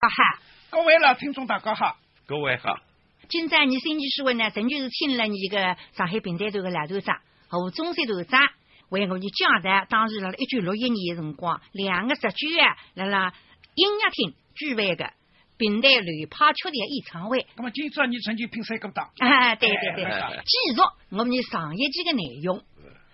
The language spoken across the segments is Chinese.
啊哈，各位老听众大家好，各位好。今朝你新奇书问呢，真就是请了你一个上海平台团的老头长和中山团长，为我们讲的当时了一九六一年的辰光，两个十九啊，辣辣音乐厅举办的平台旅跑曲的演唱会。那么今朝你曾经评三个档，啊，对对对，哎继续我们上一期的内容。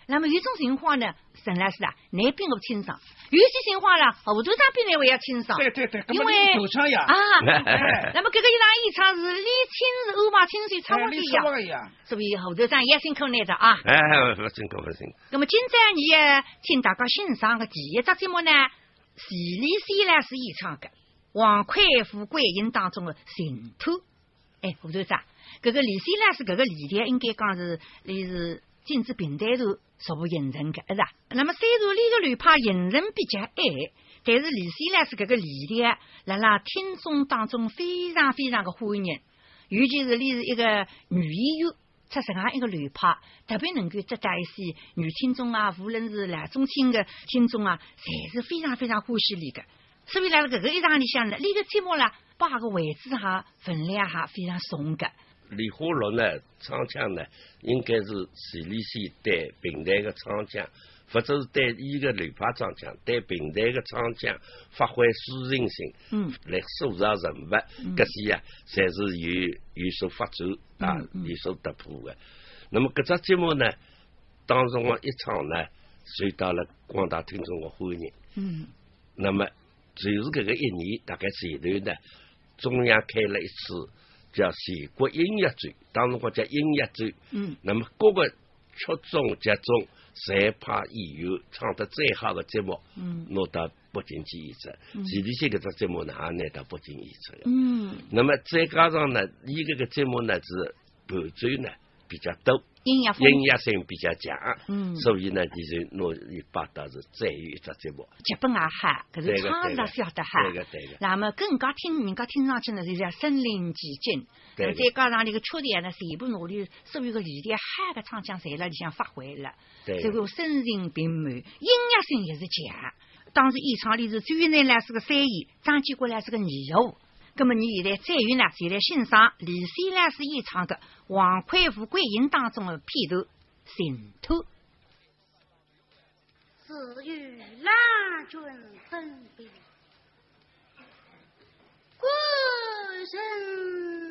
那么有种情况呢，沈老师啊，你并不清爽；有些情况呢，后头长比你还要清爽。对对对，因为九腔呀，啊，哎那么这个一场演唱是李清是欧巴清水差不多一样，个呀，所以后头长也辛苦你的啊。哎，不辛苦不辛苦。那么今朝你也请大家欣赏的第一只节目呢，是李希老师演唱的《王魁富贵音》当中的《净土》。哎，胡头长，这个李希老师这个理念应该讲是，你是金子平台头逐步形成的，是吧？那么虽然这个流派形成比较晚，但是李希呢是这个理念，辣辣听众当中非常非常的欢迎，尤其是你是一个女演员。出这样一个流派，特别能够接待一些女听众啊，无论是男中青的听众啊，侪是非常非常欢喜你的。所以呢，这个一场里向呢，你个节目呢，把个位置哈分量哈非常重的。李花落呢，唱腔呢，应该是前列腺对平台的唱腔，或者是对伊个流派唱腔，对平台的唱腔发挥抒情性，嗯，来塑造人物，搿些呀，才是有有所发展啊有所突破的。那么搿只节目呢，当中我一唱呢，受到了广大听众的欢迎。嗯。那么就是搿个一年，大概前头呢，中央开了一次叫全国音乐节，当时我叫音乐节。嗯那么各个曲种集中，侪派演员唱得最好的节目，嗯拿到北京去演出。嗯前里些搿只节目呢，也拿到北京演出的。嗯，那么再加上呢，伊搿个节目呢是伴奏呢比较多，音乐风音乐性比较强，嗯所以呢，你就拿伊摆到是最有一只节目。剧本也好，可是唱是对个晓得哈。对个对个。那么更加听人家听上去呢，就是身临其境。对再加上那个缺点呢，全部努力所有的理念嗨个唱腔侪辣里向发挥了。对这个声情并茂，音乐性也是强。当时演唱里是周云南来是个三演，张建国来是个二胡。那么你现在再有呢，就在欣赏李希来是演唱的《王魁富贵吟》当中的片段《净土》。自与郎君分别，孤身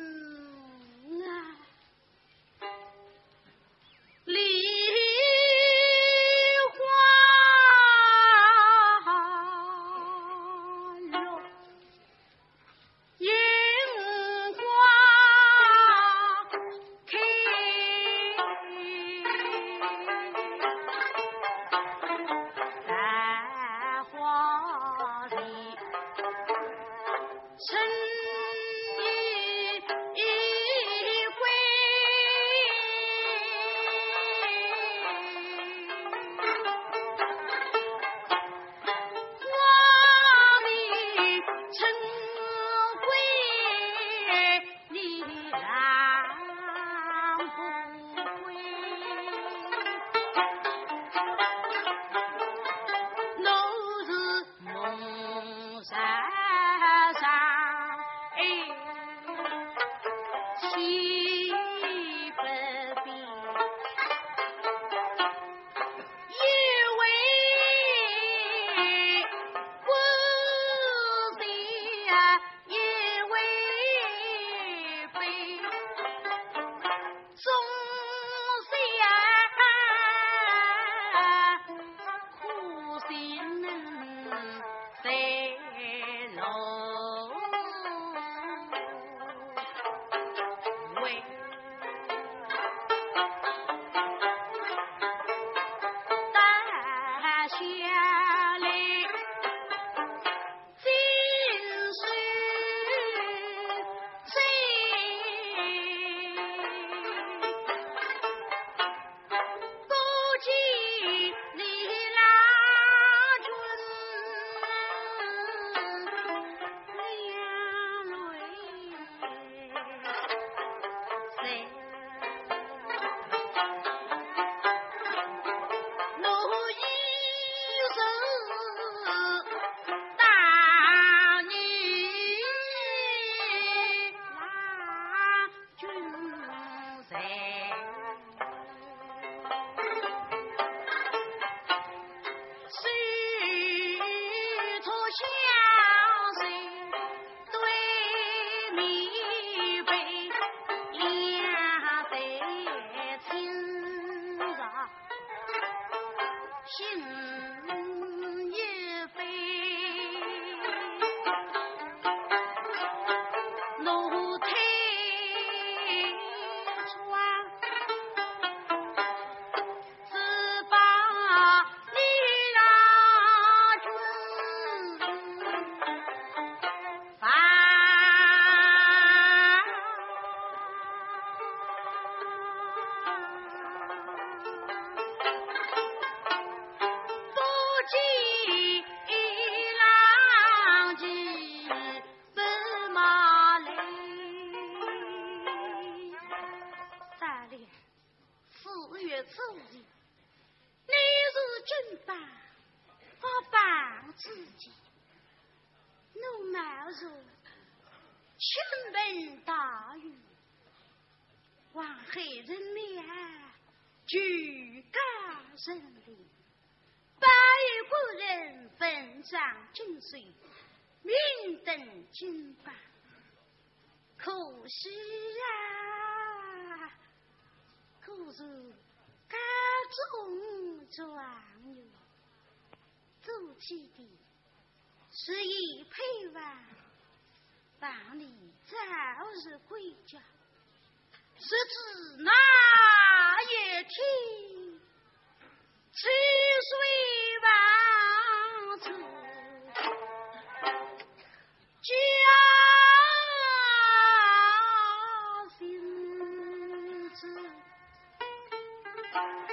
Shin 如倾盆大雨，黄海人民举家人民，百余国人分上金水，明灯金榜。可惜呀，可是家中状元，走起的是一陪伴，房里早日归家，谁知那一天，七岁王子家。家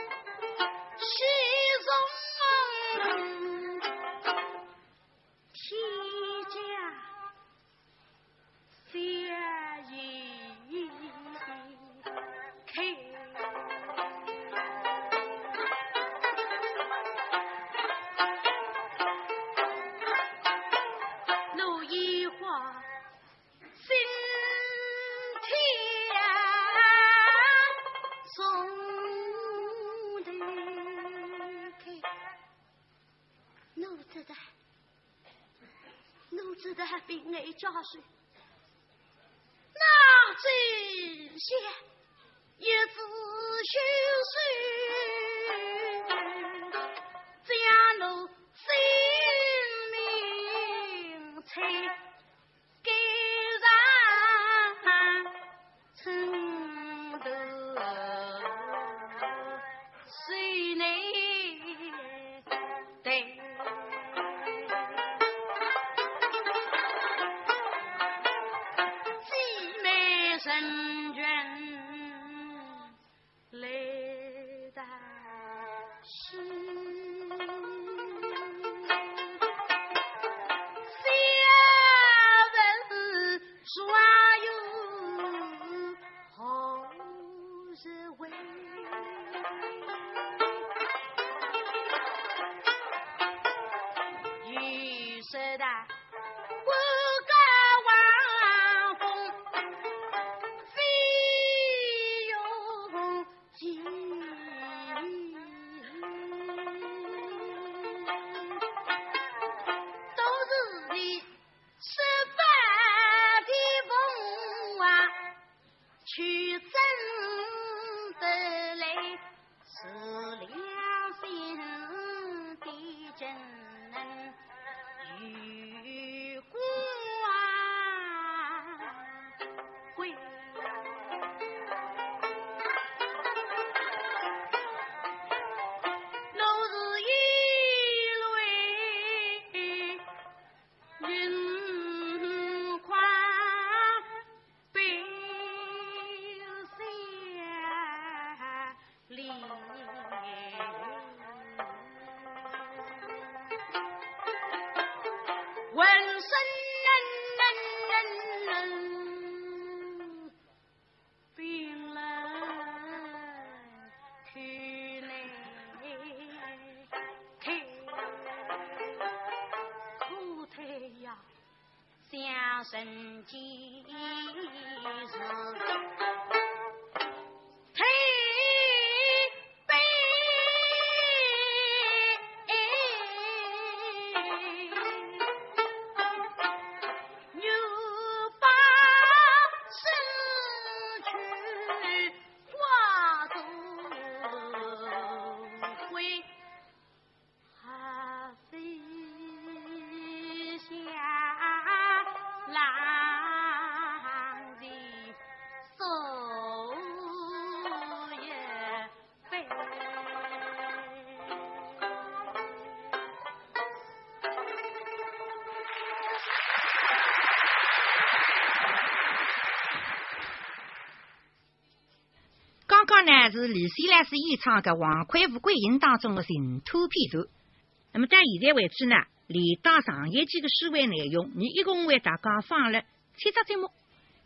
生刚刚。呢是李希来是演唱的《王魁富贵吟》当中的人土片段。那么到现在为止呢，连当上一季的诗会内容，你一共为大家放了七只节目。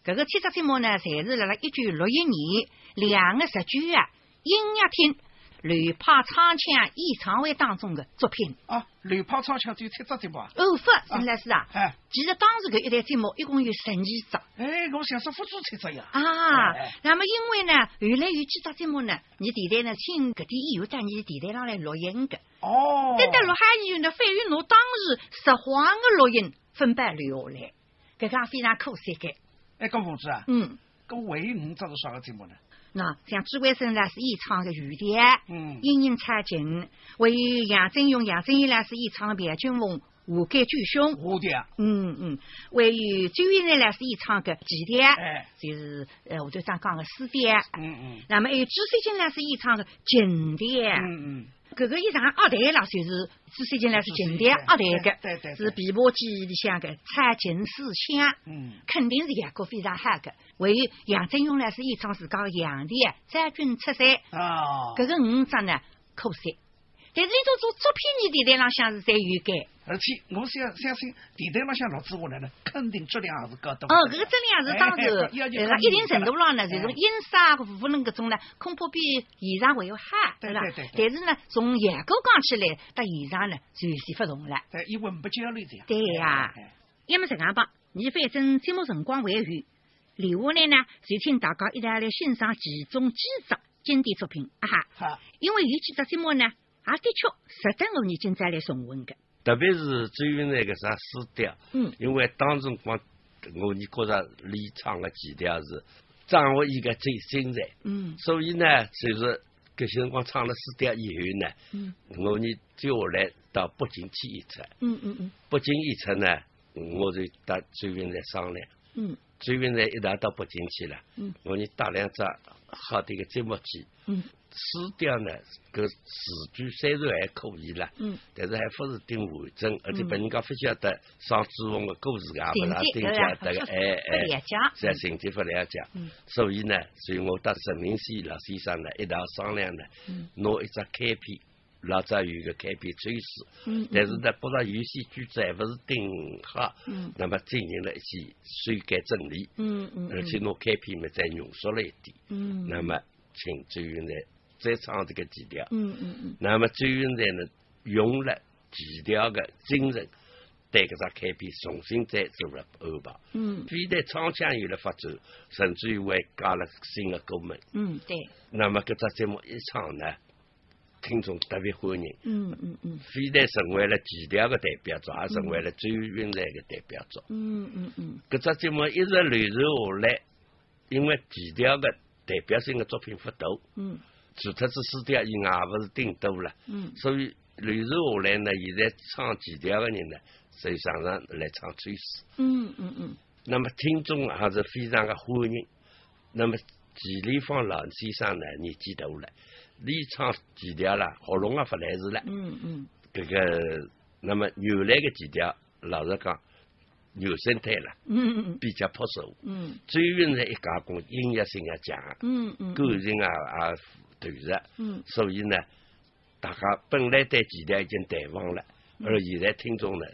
这个七只节目呢，侪是了了一九六一年两个十九啊音乐厅吕派唱腔演唱会当中的作品。啊，刘炮唱腔只有七只节目啊。哦，不陈老师啊，哎其实当时搿一台节目一共有十二只。哎，我想说辅助七只呀。啊哎，那么因为呢，原来有几只节目呢，你电台呢请搿点以后到你电台上来录音的，哦。但到录下以后呢，反而侬当时实话的录音分别留下来，搿个非常可惜的。哎，搿同志啊，嗯，搿唯一五只是啥个节目呢？那像朱伟生呢是演唱的雨蝶，嗯隐隐插景，还有杨振勇、杨振勇呢是演唱的白君凤、华盖巨凶。我的啊。嗯嗯，还有周云呢呢是演唱个奇蝶，哎。就是呃我就想讲个四蝶。嗯嗯。那么还有朱水金呢是演唱个金蝶。嗯嗯。搿个一上二代啦，就是朱水金来是金蝶朱水金二代个，是琵琶记里向个蔡琴思香。嗯。肯定是演过非常好个。还有杨振勇呢是演唱自家的杨帝，三军出塞，啊。搿个五张呢可惜。但是呢种做作品，你电台浪向是侪有改。而且我相相信电台浪向录制下来呢，肯定质量还是高的。哦，搿个质量是当时，哎要求呃，一定程度上呢，哎就是音色啊、无论搿种呢，恐怕比现场会要好，对对对？但是呢，从严格讲起来，到现场呢，就有些不同了。对，因为不交流这样。对呀要么这样吧，你反正节目辰光还有，留下来呢，就请大家一道来欣赏其中几只经典作品啊哈。好，因为有几只节目呢，也的确值得我年今再来重温的。特别是至于那个啥诗调，嗯。因为当辰光我你觉着李唱个几调是掌握一个最精彩，嗯。所以呢，就是搿些辰光唱了诗调以后呢，嗯。我呢接下来到北京去演出，嗯嗯嗯。北京演出呢，我就搭周云来商量，嗯。周云来一道到北京去了，嗯。我呢打两只好的一个节目机。嗯。书掉呢，搿词句虽然还可以啦，嗯，但是还不是顶完整，而且别人家不晓得上朱翁的故事也不大顶情节晓得个，哎哎，解。在情节不了解。嗯，所以呢，所以我搭陈明熙老先生呢一道商量呢嗯，拿一只开篇，老早有个开篇吹诗，嗯，但是呢，觉着有些句子还不是顶好嗯，那么进行了一些修改整理，嗯嗯，而且侬开篇嘛再浓缩了一点。嗯，那么请周云在再唱这个几调，嗯嗯嗯。那么周云在呢用了几调的精神，对搿只开篇重新再做了安排。嗯。非但唱腔有了发展，甚至于还加了新的歌门。嗯，对，那么搿只节目一唱呢，听众特别欢迎，嗯嗯嗯非但成为了几调的代表作，也成为了周云在的代表作。嗯嗯嗯搿只节目一直流传下来，因为几调的代表性的作品不多。嗯除脱这四调以外，也勿是顶多了，嗯所以流传下来呢，现在唱几调的人呢，就常常来唱吹诗，嗯嗯嗯那么听众也是非常的欢迎。那么季立芳老先生呢，年纪大了，你唱几调啦，喉咙也不来事了。嗯嗯这个，那么原来的几调，老实讲，牛生态了，嗯嗯比较朴实。嗯最云呢，一加工音乐性也强，嗯嗯感情啊啊投入。嗯所以呢，大家本来对几条已经淡忘了，而现在听众呢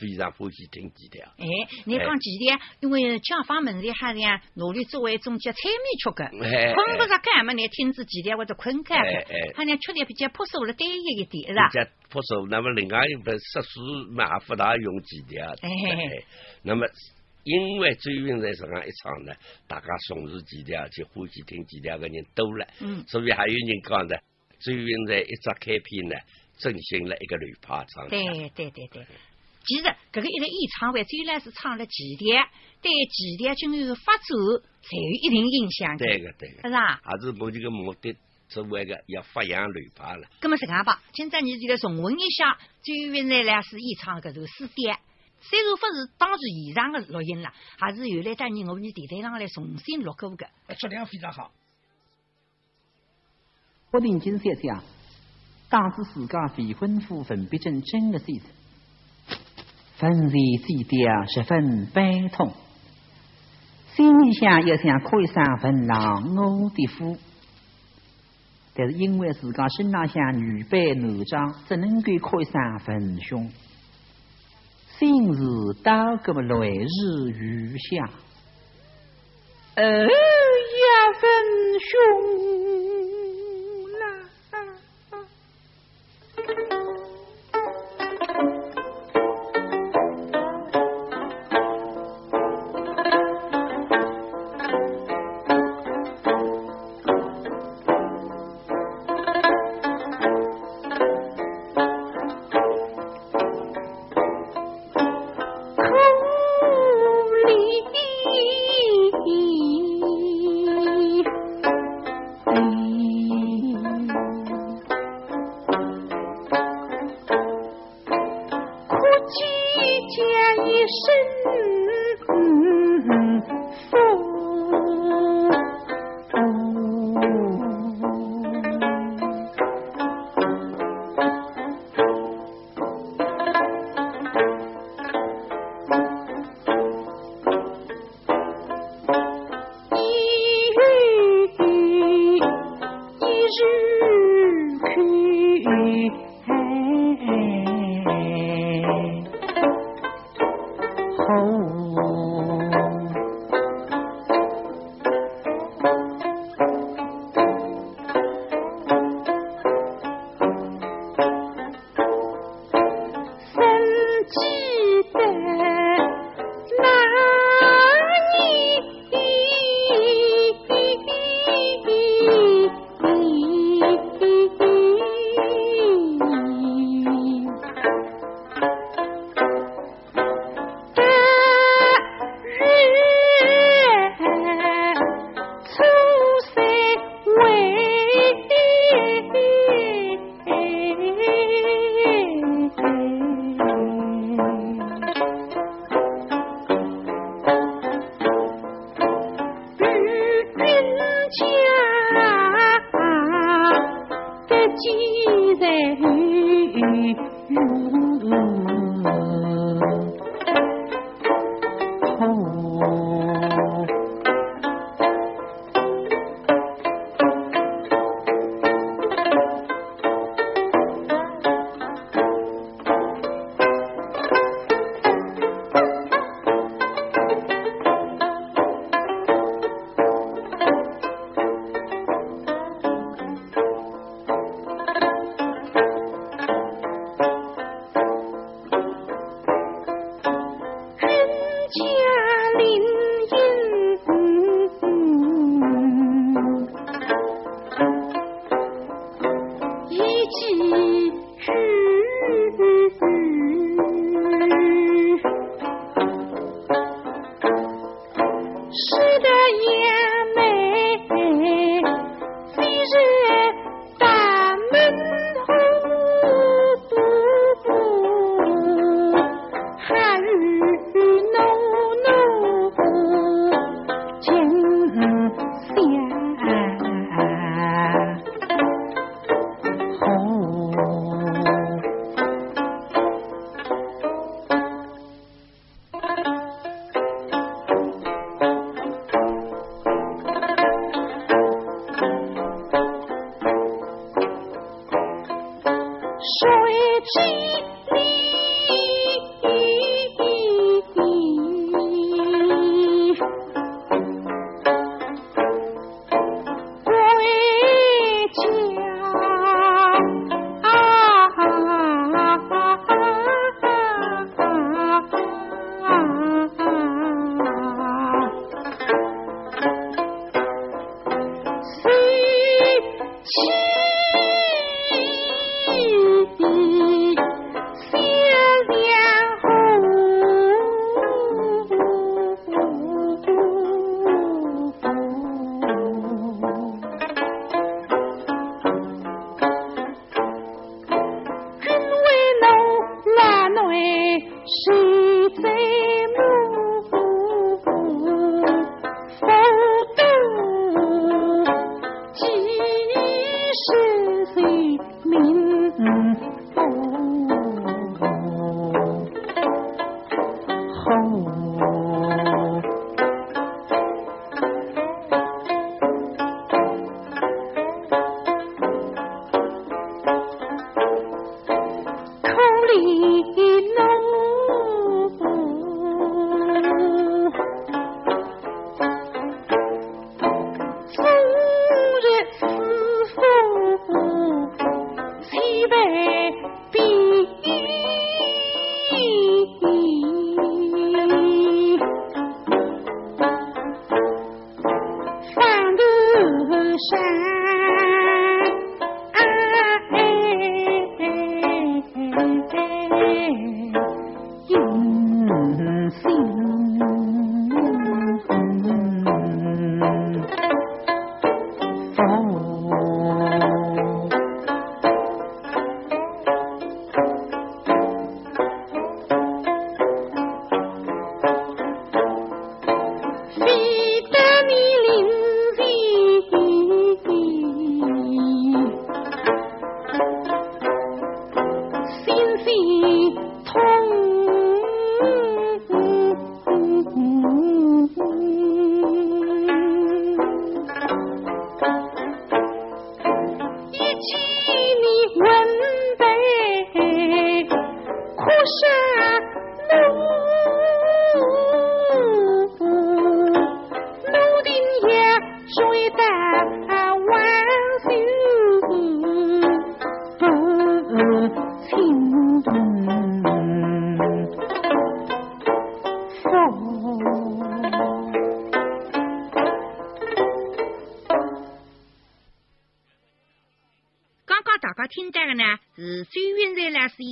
非常欢喜听几条。哎，你讲几条？因为江方门里还样努力作为一种叫催眠曲个，哎困不着干嘛，你听着几条或者困觉哎个哎，还能吃的比较朴素了单一一点，是吧比？较朴素，那么另外一本色素嘛，也不大用几条。哎哎那么因为周云在上海一场呢，大家重视几条，去欢喜听几条的人多了，嗯所以还有人讲呢，周云在一只开篇呢，振兴了一个吕派唱腔。对对对对。其实，搿个一个演唱会，虽然是唱了几点，对几点今后的发展，才有一定影响的，对个对个，是吧？还是目前个目的作为一个要发扬流派了。那么这样吧，今朝你就来重温一下最原来来是演唱搿首诗点。虽然不是当时现场的录音了，还是原来当年我们电台上来重新录过的。质量非常好。不定金三讲，当时自家未婚夫文必正真的先生，分离这点十分悲痛，心里想又想可以上文郎我的夫，但是因为自家身浪向女扮男装，只能够可以上文兄。心事到个么来日余下，哦呀，文兄 So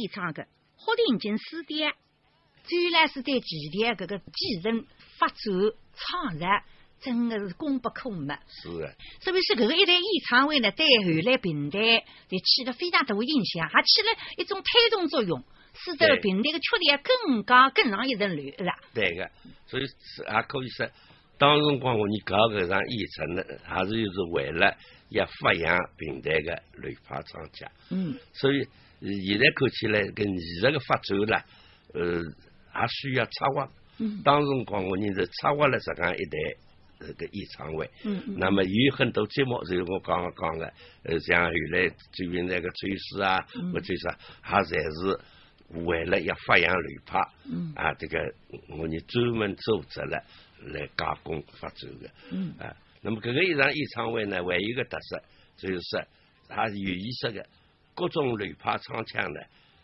唱个霍定金师弟，最来是对前田这个继承发展创作，真的是功不可没。是啊，所以说这个一代演唱会呢，对后来平台也起了非常大的影响，还起了一种推动作用，使得平台的缺点更加更上一层楼，是吧？对个，所以是还可以说，当时光我你搞搿场演出呢，还是就是为了要发扬平台的雷派专家。嗯，所以。现在看起来，跟艺术的发展呢，呃，还需要策划，嗯。当时辰光我人是策划了这样一台这个演唱会。嗯嗯。那么有很多节目，就是我刚刚讲的，呃，像原来最近那个追思啊，嗯。或者啥，还侪是为了要发扬旅拍，嗯。啊，这个我们专门组织了来加工发展的，嗯。啊，那么搿个一场演唱会呢，还有一个特色，就是说它有意识的各种旅拍唱腔呢，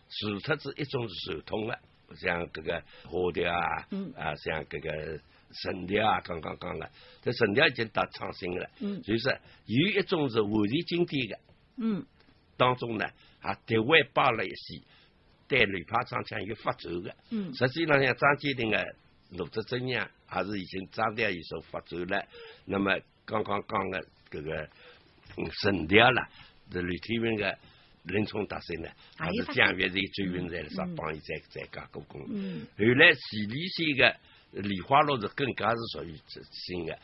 除脱是一种是传统的，像搿个花调啊，嗯。啊，像搿个神调啊，刚刚讲了，这神调已经达创新了，嗯。就是说有一种是完全经典的，嗯。当中呢，还特外包了一些对旅拍唱腔有发展的。嗯。实际上像张坚定的罗志珍呀，还是已经张调有所发展了。那么刚刚讲的这个嗯神调了，这吕天云的林冲大神呢，还是蒋月在追云在上嗯帮伊在在加工工。嗯后来徐立线的梨花路是更加是属于新的。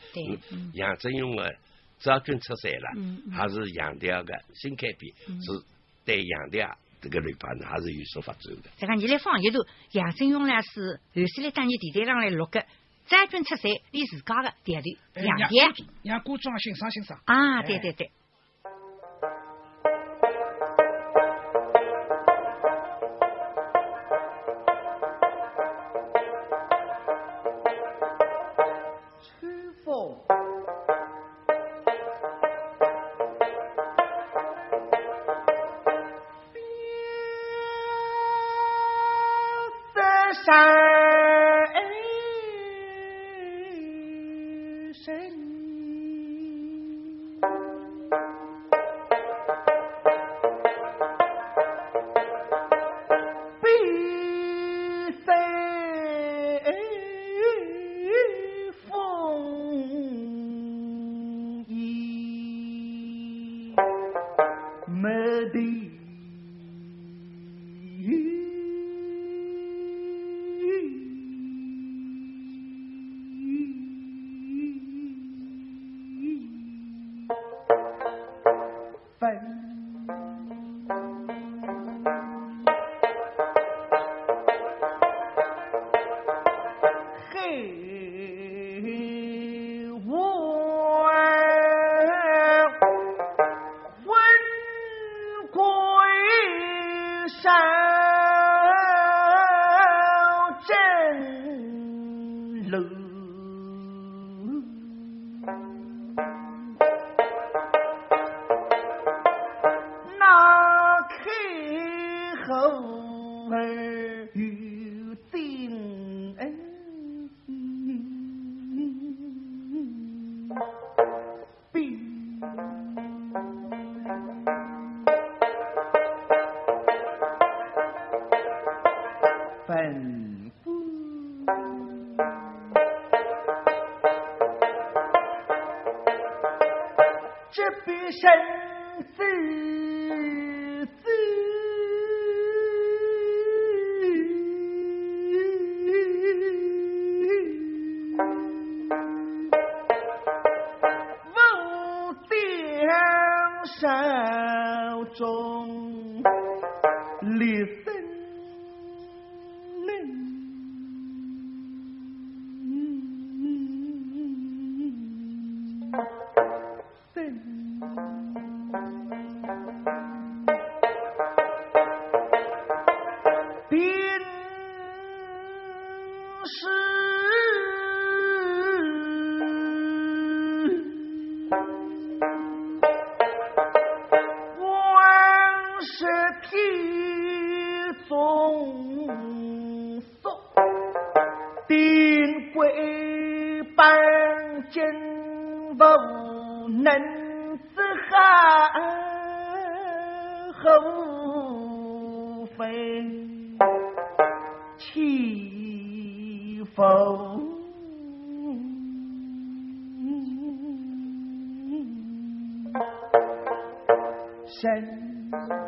杨振勇的赵军出山了，还是杨调的新开篇，嗯是对杨调这个旅盘呢，还是有所发展的。这个你来放一头，杨振勇呢是后首来当年电台上来录的，张军出山你自家的调调哎杨调让观众欣赏欣赏。啊，对对对。在中能之汉，后非欺负。神。